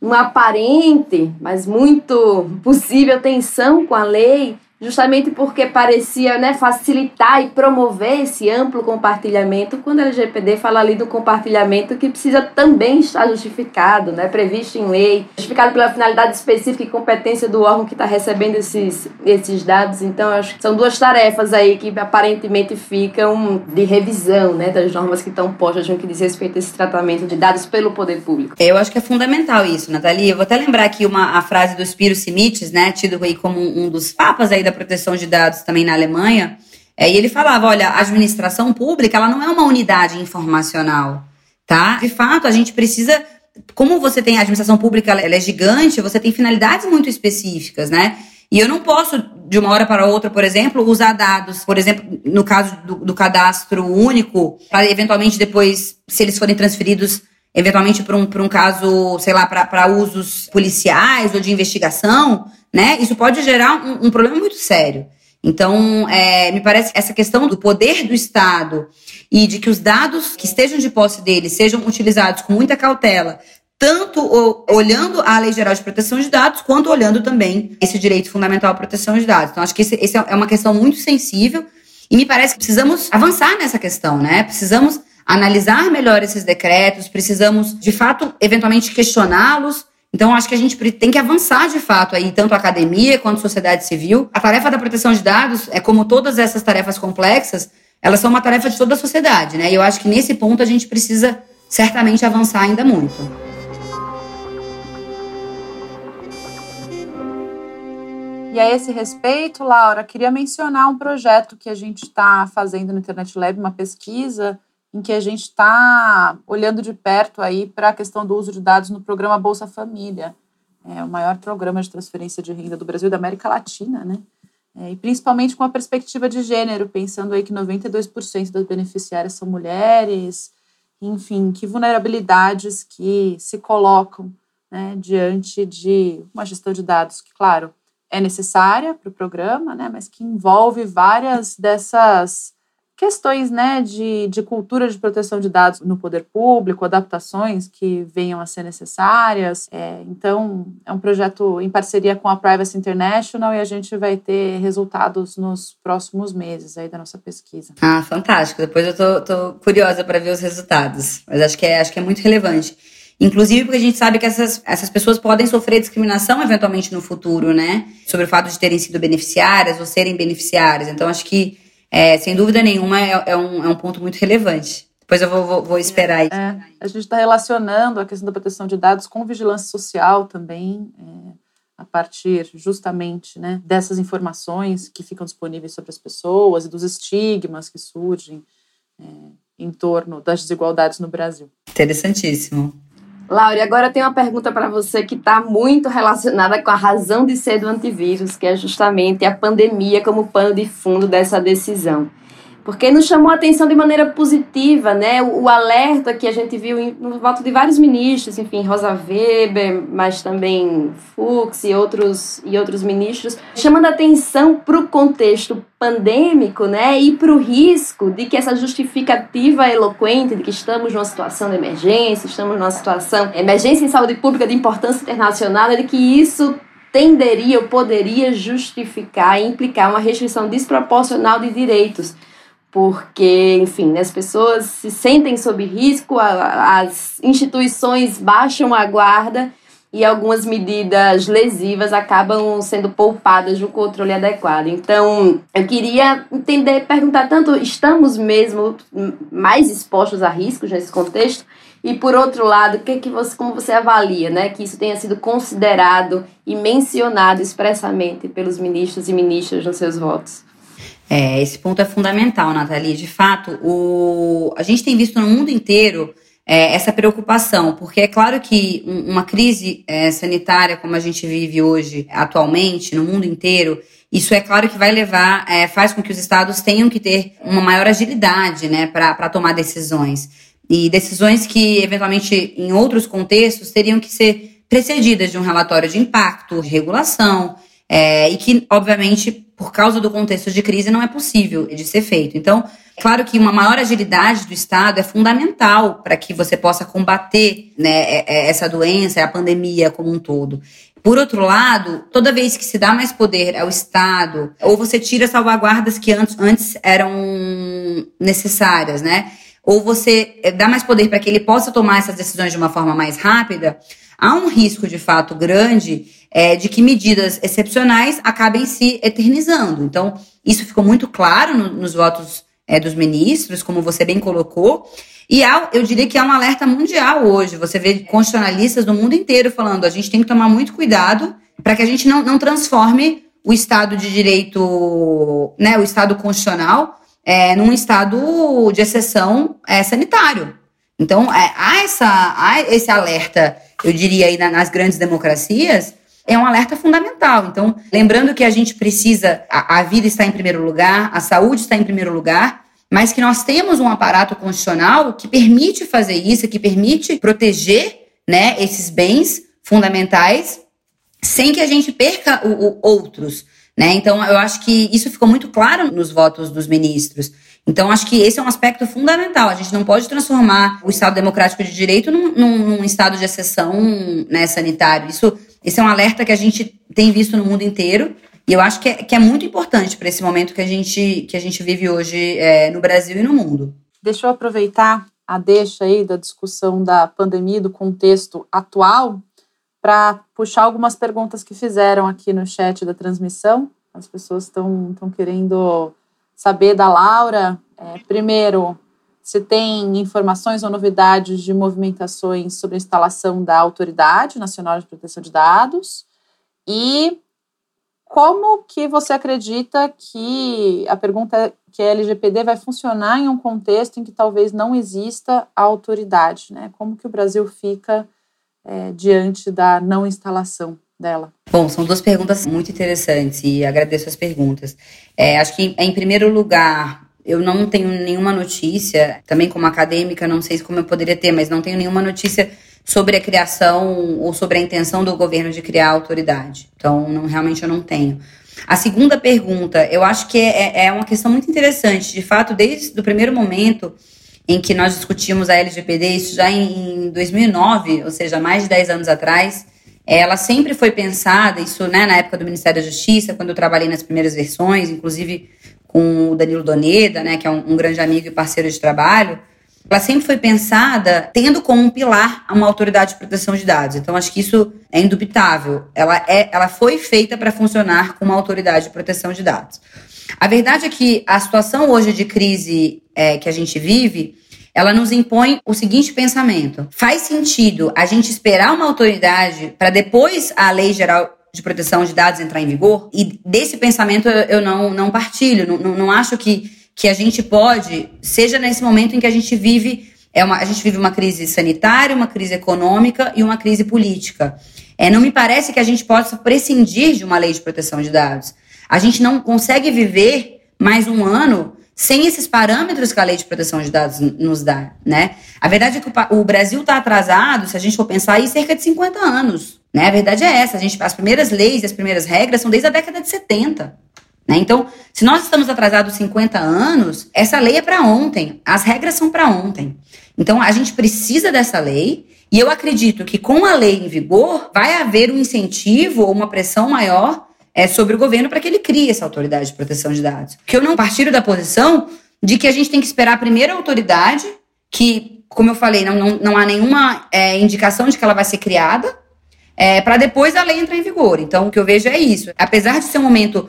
uma aparente, mas muito possível tensão com a lei, justamente porque parecia né, facilitar e promover esse amplo compartilhamento, quando a LGPD fala ali do compartilhamento que precisa também estar justificado, né, previsto em lei, justificado pela finalidade específica e competência do órgão que está recebendo esses, esses dados. Então, acho que são duas tarefas aí que aparentemente ficam de revisão né, das normas que estão postas no que diz respeito a esse tratamento de dados pelo poder público. Eu acho que é fundamental isso, Nathalie. Eu vou até lembrar aqui uma, a frase do Spiro Simites, né, tido aí como um dos papas aí da proteção de dados também na Alemanha, é, e ele falava, olha, a administração pública, ela não é uma unidade informacional, tá? De fato, a gente precisa, como você tem a administração pública, ela é gigante, você tem finalidades muito específicas, né? E eu não posso, de uma hora para outra, por exemplo, usar dados, por exemplo, no caso do, do cadastro único, para eventualmente depois, se eles forem transferidos eventualmente para um, um caso, sei lá, para usos policiais ou de investigação, né? Isso pode gerar um, um problema muito sério. Então, é, me parece que essa questão do poder do Estado e de que os dados que estejam de posse dele sejam utilizados com muita cautela, tanto olhando a Lei Geral de Proteção de Dados, quanto olhando também esse direito fundamental à proteção de dados. Então, acho que esse é uma questão muito sensível e me parece que precisamos avançar nessa questão, né? Precisamos analisar melhor esses decretos, precisamos, de fato, eventualmente questioná-los. Então, acho que a gente tem que avançar de fato aí, tanto a academia quanto a sociedade civil. A tarefa da proteção de dados é como todas essas tarefas complexas, elas são uma tarefa de toda a sociedade, né? E eu acho que nesse ponto a gente precisa certamente avançar ainda muito. E a esse respeito, Laura, queria mencionar um projeto que a gente está fazendo no Internet Lab, uma pesquisa em que a gente está olhando de perto aí para a questão do uso de dados no programa Bolsa Família, é o maior programa de transferência de renda do Brasil e da América Latina, né? É, e principalmente com a perspectiva de gênero, pensando aí que 92% das beneficiárias são mulheres, enfim, que vulnerabilidades que se colocam né, diante de uma gestão de dados que, claro, é necessária para o programa, né, mas que envolve várias dessas questões né, de, de cultura de proteção de dados no poder público, adaptações que venham a ser necessárias. É, então, é um projeto em parceria com a Privacy International e a gente vai ter resultados nos próximos meses aí da nossa pesquisa. Ah, fantástico. Depois eu tô, tô curiosa para ver os resultados, mas acho que é, acho que é muito relevante. Inclusive porque a gente sabe que essas, essas pessoas podem sofrer discriminação eventualmente no futuro, né? Sobre o fato de terem sido beneficiárias ou serem beneficiárias. Então, acho que é, sem dúvida nenhuma, é, é, um, é um ponto muito relevante. Depois eu vou, vou, vou esperar aí. É, a gente está relacionando a questão da proteção de dados com vigilância social também, é, a partir justamente né, dessas informações que ficam disponíveis sobre as pessoas e dos estigmas que surgem é, em torno das desigualdades no Brasil. Interessantíssimo. Laura, agora tem uma pergunta para você que está muito relacionada com a razão de ser do antivírus, que é justamente a pandemia como pano de fundo dessa decisão. Porque nos chamou a atenção de maneira positiva, né? O, o alerta que a gente viu no voto de vários ministros, enfim, Rosa Weber, mas também Fux e outros, e outros ministros, chamando a atenção para o contexto pandêmico, né? E para o risco de que essa justificativa eloquente de que estamos numa situação de emergência, estamos numa situação emergência em saúde pública de importância internacional, de que isso tenderia ou poderia justificar e implicar uma restrição desproporcional de direitos. Porque, enfim, né, as pessoas se sentem sob risco, as instituições baixam a guarda e algumas medidas lesivas acabam sendo poupadas um controle adequado. Então, eu queria entender, perguntar tanto, estamos mesmo mais expostos a riscos nesse contexto? E por outro lado, que que você, como você avalia, né, que isso tenha sido considerado e mencionado expressamente pelos ministros e ministras nos seus votos? É, esse ponto é fundamental, Nathalie. De fato, o, a gente tem visto no mundo inteiro é, essa preocupação, porque é claro que uma crise é, sanitária como a gente vive hoje, atualmente, no mundo inteiro, isso é claro que vai levar, é, faz com que os estados tenham que ter uma maior agilidade né, para tomar decisões e decisões que, eventualmente, em outros contextos, teriam que ser precedidas de um relatório de impacto, regulação, é, e que, obviamente, por causa do contexto de crise, não é possível de ser feito. Então, claro que uma maior agilidade do Estado é fundamental para que você possa combater né, é, é, essa doença, a pandemia como um todo. Por outro lado, toda vez que se dá mais poder ao Estado, ou você tira salvaguardas que antes, antes eram necessárias, né? Ou você eh, dá mais poder para que ele possa tomar essas decisões de uma forma mais rápida, há um risco de fato grande é, de que medidas excepcionais acabem se eternizando. Então, isso ficou muito claro no, nos votos é, dos ministros, como você bem colocou. E há, eu diria que há um alerta mundial hoje. Você vê constitucionalistas do mundo inteiro falando: a gente tem que tomar muito cuidado para que a gente não, não transforme o Estado de Direito, né, o Estado constitucional, é, num estado de exceção é, sanitário. Então, é, há, essa, há esse alerta, eu diria, aí nas grandes democracias, é um alerta fundamental. Então, lembrando que a gente precisa, a, a vida está em primeiro lugar, a saúde está em primeiro lugar, mas que nós temos um aparato constitucional que permite fazer isso, que permite proteger né, esses bens fundamentais sem que a gente perca o, o outros. Né? Então, eu acho que isso ficou muito claro nos votos dos ministros. Então, acho que esse é um aspecto fundamental. A gente não pode transformar o Estado Democrático de Direito num, num, num estado de exceção né, sanitário. Isso, esse é um alerta que a gente tem visto no mundo inteiro. E eu acho que é, que é muito importante para esse momento que a gente, que a gente vive hoje é, no Brasil e no mundo. Deixa eu aproveitar a deixa aí da discussão da pandemia, do contexto atual, para puxar algumas perguntas que fizeram aqui no chat da transmissão. As pessoas estão querendo saber da Laura. É, primeiro, se tem informações ou novidades de movimentações sobre a instalação da Autoridade Nacional de Proteção de Dados e como que você acredita que a pergunta é que a LGPD vai funcionar em um contexto em que talvez não exista a autoridade, né? Como que o Brasil fica é, diante da não instalação dela? Bom, são duas perguntas muito interessantes e agradeço as perguntas. É, acho que, em primeiro lugar, eu não tenho nenhuma notícia, também como acadêmica, não sei como eu poderia ter, mas não tenho nenhuma notícia sobre a criação ou sobre a intenção do governo de criar autoridade. Então, não, realmente eu não tenho. A segunda pergunta, eu acho que é, é uma questão muito interessante. De fato, desde o primeiro momento, em que nós discutimos a LGPD, isso já em 2009, ou seja, mais de 10 anos atrás, ela sempre foi pensada, isso né, na época do Ministério da Justiça, quando eu trabalhei nas primeiras versões, inclusive com o Danilo Doneda, né, que é um, um grande amigo e parceiro de trabalho, ela sempre foi pensada tendo como um pilar uma autoridade de proteção de dados. Então, acho que isso é indubitável. Ela, é, ela foi feita para funcionar como uma autoridade de proteção de dados. A verdade é que a situação hoje de crise é, que a gente vive, ela nos impõe o seguinte pensamento: faz sentido a gente esperar uma autoridade para depois a lei geral de proteção de dados entrar em vigor? E desse pensamento eu, não, não partilho, não, não acho que, que a gente pode, seja nesse momento em que a gente vive é uma, a gente vive uma crise sanitária, uma crise econômica e uma crise política. É, não me parece que a gente possa prescindir de uma lei de proteção de dados. A gente não consegue viver mais um ano sem esses parâmetros que a lei de proteção de dados nos dá, né? A verdade é que o Brasil está atrasado, se a gente for pensar aí, cerca de 50 anos, né? A verdade é essa, a gente, as primeiras leis e as primeiras regras são desde a década de 70. Né? Então, se nós estamos atrasados 50 anos, essa lei é para ontem, as regras são para ontem. Então, a gente precisa dessa lei e eu acredito que com a lei em vigor vai haver um incentivo ou uma pressão maior é, sobre o governo para que ele crie essa autoridade de proteção de dados. Que eu não partilho da posição de que a gente tem que esperar a primeira autoridade, que, como eu falei, não, não, não há nenhuma é, indicação de que ela vai ser criada, é, para depois a lei entrar em vigor. Então, o que eu vejo é isso. Apesar de ser um momento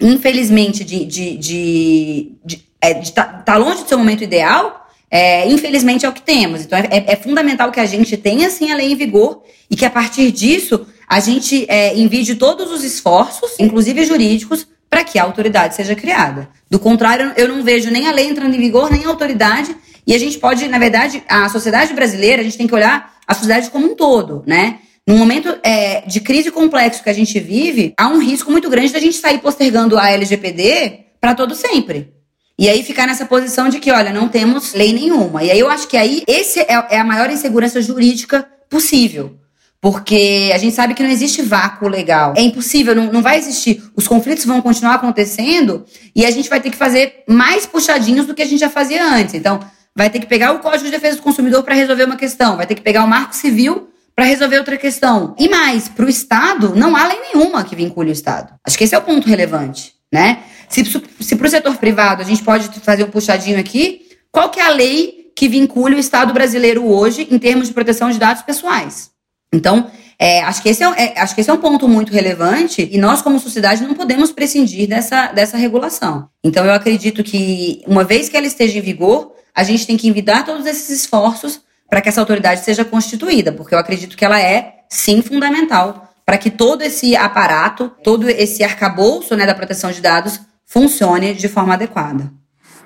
infelizmente, de, de, de, de, é, de tá, tá, longe de ser o momento ideal, é, infelizmente é o que temos. Então, é, é, fundamental que a gente tenha, sim, a lei em vigor e que, a partir disso, a gente é, envie todos os esforços, inclusive jurídicos, para que a autoridade seja criada. Do contrário, eu não vejo nem a lei entrando em vigor, nem a autoridade. E a gente pode, na verdade, a sociedade brasileira, a gente tem que olhar a sociedade como um todo, né? No momento é, de crise complexo que a gente vive, há um risco muito grande da gente sair postergando a LGPD para todo sempre. E aí ficar nessa posição de que, olha, não temos lei nenhuma. E aí eu acho que aí esse é, é a maior insegurança jurídica possível. Porque a gente sabe que não existe vácuo legal. É impossível, não, não vai existir. Os conflitos vão continuar acontecendo e a gente vai ter que fazer mais puxadinhos do que a gente já fazia antes. Então, vai ter que pegar o Código de Defesa do Consumidor para resolver uma questão, vai ter que pegar o Marco Civil para resolver outra questão. E mais, para o Estado, não há lei nenhuma que vincule o Estado. Acho que esse é o ponto relevante, né? Se, se para o setor privado a gente pode fazer um puxadinho aqui, qual que é a lei que vincule o Estado brasileiro hoje em termos de proteção de dados pessoais? Então, é, acho, que esse é, é, acho que esse é um ponto muito relevante e nós, como sociedade, não podemos prescindir dessa, dessa regulação. Então, eu acredito que, uma vez que ela esteja em vigor, a gente tem que envidar todos esses esforços para que essa autoridade seja constituída, porque eu acredito que ela é, sim, fundamental para que todo esse aparato, todo esse arcabouço né, da proteção de dados funcione de forma adequada.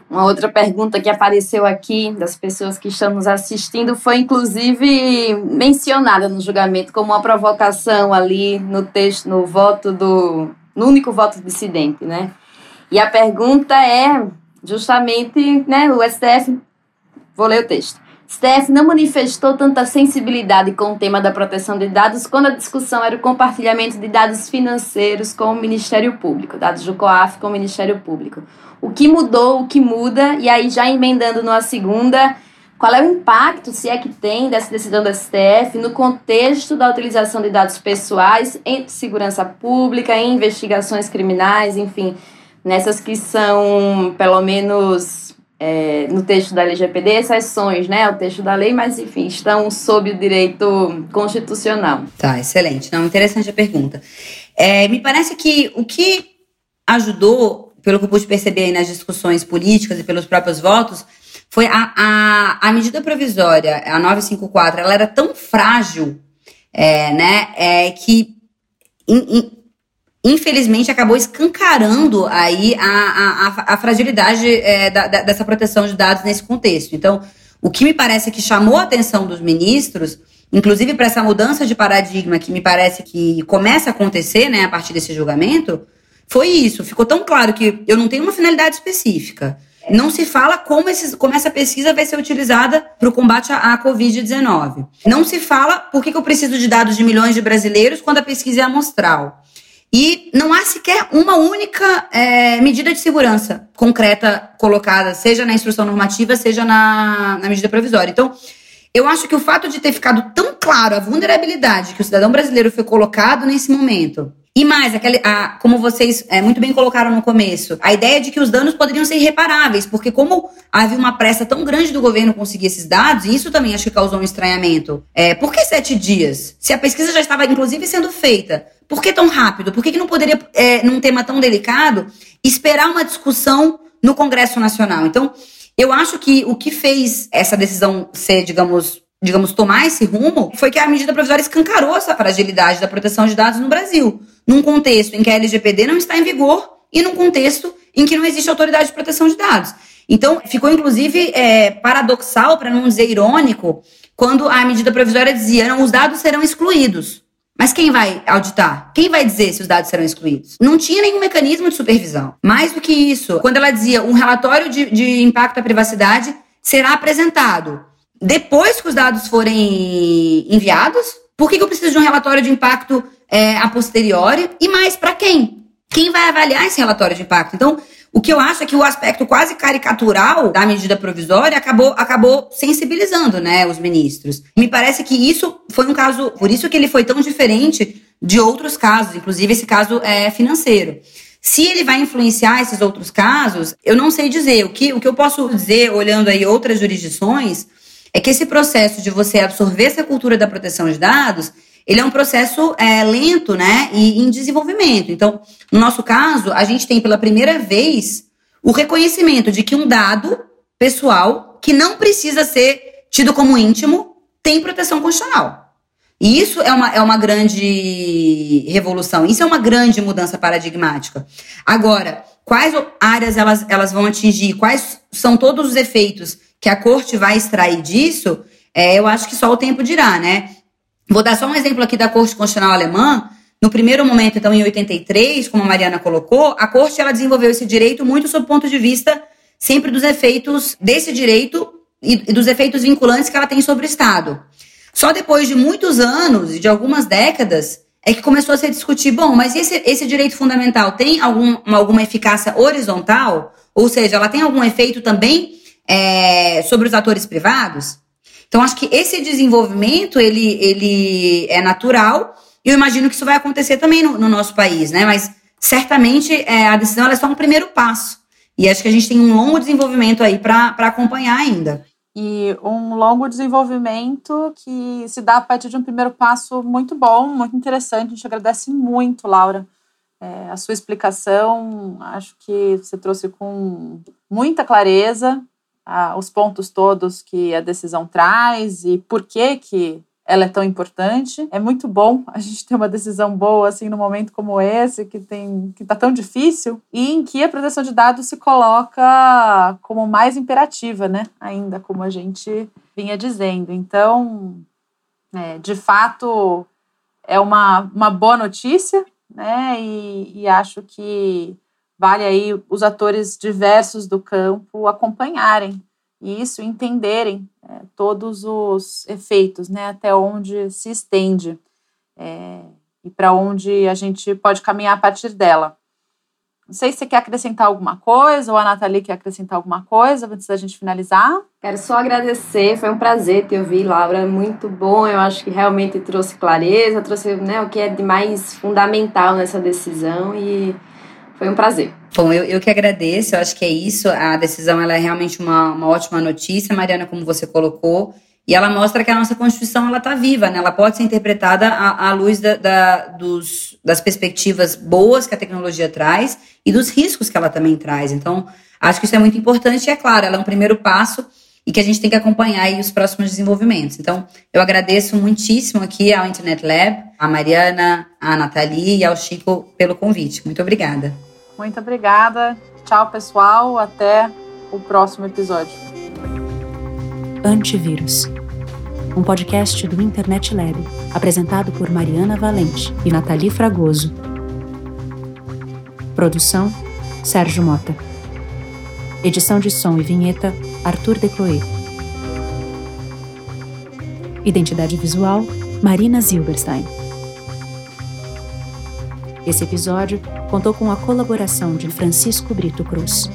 Uma outra pergunta que apareceu aqui das pessoas que estão nos assistindo foi inclusive mencionada no julgamento como uma provocação ali no texto, no voto do, no único voto dissidente, né? E a pergunta é justamente, né, o STF, vou ler o texto. STF não manifestou tanta sensibilidade com o tema da proteção de dados quando a discussão era o compartilhamento de dados financeiros com o Ministério Público, dados do COAF com o Ministério Público. O que mudou, o que muda, e aí já emendando numa segunda, qual é o impacto, se é que tem, dessa decisão do STF no contexto da utilização de dados pessoais em segurança pública, em investigações criminais, enfim, nessas que são, pelo menos, é, no texto da LGPD exceções, né, o texto da lei, mas enfim, estão sob o direito constitucional. Tá, excelente. Não, interessante a pergunta. É, me parece que o que ajudou, pelo que eu pude perceber aí nas discussões políticas e pelos próprios votos, foi a, a, a medida provisória, a 954, ela era tão frágil, é, né, é, que in, in, infelizmente acabou escancarando aí a, a, a fragilidade é, da, da, dessa proteção de dados nesse contexto. Então, o que me parece que chamou a atenção dos ministros, inclusive para essa mudança de paradigma que me parece que começa a acontecer né, a partir desse julgamento, foi isso. Ficou tão claro que eu não tenho uma finalidade específica. Não se fala como, esses, como essa pesquisa vai ser utilizada para o combate à, à Covid-19. Não se fala por que, que eu preciso de dados de milhões de brasileiros quando a pesquisa é amostral. E não há sequer uma única é, medida de segurança concreta colocada, seja na instrução normativa, seja na, na medida provisória. Então, eu acho que o fato de ter ficado tão claro a vulnerabilidade que o cidadão brasileiro foi colocado nesse momento, e mais, aquele, a, como vocês é, muito bem colocaram no começo, a ideia de que os danos poderiam ser irreparáveis, porque como havia uma pressa tão grande do governo conseguir esses dados, e isso também acho que causou um estranhamento. É, por que sete dias? Se a pesquisa já estava, inclusive, sendo feita, por que tão rápido? Por que, que não poderia, é, num tema tão delicado, esperar uma discussão no Congresso Nacional? Então, eu acho que o que fez essa decisão ser, digamos, digamos, tomar esse rumo foi que a medida provisória escancarou essa fragilidade da proteção de dados no Brasil, num contexto em que a LGPD não está em vigor e num contexto em que não existe autoridade de proteção de dados. Então, ficou inclusive é, paradoxal, para não dizer irônico, quando a medida provisória dizia: não, os dados serão excluídos. Mas quem vai auditar? Quem vai dizer se os dados serão excluídos? Não tinha nenhum mecanismo de supervisão. Mais do que isso, quando ela dizia um relatório de, de impacto à privacidade será apresentado depois que os dados forem enviados, por que, que eu preciso de um relatório de impacto é, a posteriori? E mais, para quem? Quem vai avaliar esse relatório de impacto? Então, o que eu acho é que o aspecto quase caricatural da medida provisória acabou, acabou sensibilizando né, os ministros. Me parece que isso foi um caso, por isso que ele foi tão diferente de outros casos, inclusive esse caso é, financeiro. Se ele vai influenciar esses outros casos, eu não sei dizer. O que, o que eu posso dizer, olhando aí outras jurisdições, é que esse processo de você absorver essa cultura da proteção de dados, ele é um processo é, lento, né, e em desenvolvimento. Então, no nosso caso, a gente tem pela primeira vez o reconhecimento de que um dado pessoal que não precisa ser tido como íntimo tem proteção constitucional. E isso é uma, é uma grande revolução, isso é uma grande mudança paradigmática. Agora, quais áreas elas, elas vão atingir, quais são todos os efeitos que a corte vai extrair disso, é, eu acho que só o tempo dirá, né? Vou dar só um exemplo aqui da Corte Constitucional Alemã. No primeiro momento, então, em 83, como a Mariana colocou, a Corte ela desenvolveu esse direito muito sob o ponto de vista sempre dos efeitos desse direito e dos efeitos vinculantes que ela tem sobre o Estado. Só depois de muitos anos e de algumas décadas é que começou a se discutir, bom, mas esse, esse direito fundamental tem algum, alguma eficácia horizontal? Ou seja, ela tem algum efeito também é, sobre os atores privados. Então, acho que esse desenvolvimento, ele, ele é natural, e eu imagino que isso vai acontecer também no, no nosso país, né? Mas, certamente, é, a decisão é só um primeiro passo. E acho que a gente tem um longo desenvolvimento aí para acompanhar ainda. E um longo desenvolvimento que se dá a partir de um primeiro passo muito bom, muito interessante. A gente agradece muito, Laura, é, a sua explicação. Acho que você trouxe com muita clareza ah, os pontos todos que a decisão traz e por que que ela é tão importante. É muito bom a gente ter uma decisão boa assim no momento como esse que tem que está tão difícil e em que a proteção de dados se coloca como mais imperativa, né? Ainda como a gente vinha dizendo. Então, é, de fato, é uma, uma boa notícia, né? E, e acho que vale aí os atores diversos do campo acompanharem isso, entenderem é, todos os efeitos, né, até onde se estende é, e para onde a gente pode caminhar a partir dela. Não sei se você quer acrescentar alguma coisa ou a Nathalie quer acrescentar alguma coisa antes da gente finalizar. Quero só agradecer, foi um prazer te ouvir, Laura, muito bom. Eu acho que realmente trouxe clareza, trouxe né, o que é de mais fundamental nessa decisão e foi um prazer. Bom, eu, eu que agradeço, eu acho que é isso. A decisão ela é realmente uma, uma ótima notícia, Mariana, como você colocou. E ela mostra que a nossa Constituição ela está viva, né? Ela pode ser interpretada à, à luz da, da, dos, das perspectivas boas que a tecnologia traz e dos riscos que ela também traz. Então, acho que isso é muito importante e, é claro, ela é um primeiro passo e que a gente tem que acompanhar os próximos desenvolvimentos. Então, eu agradeço muitíssimo aqui ao Internet Lab, a Mariana, a Nathalie e ao Chico pelo convite. Muito obrigada. Muito obrigada. Tchau, pessoal. Até o próximo episódio. Antivírus. Um podcast do Internet Lab, apresentado por Mariana Valente e Nathalie Fragoso. Produção: Sérgio Mota. Edição de som e vinheta: Arthur Decloé. Identidade visual: Marina Zilberstein. Esse episódio contou com a colaboração de Francisco Brito Cruz.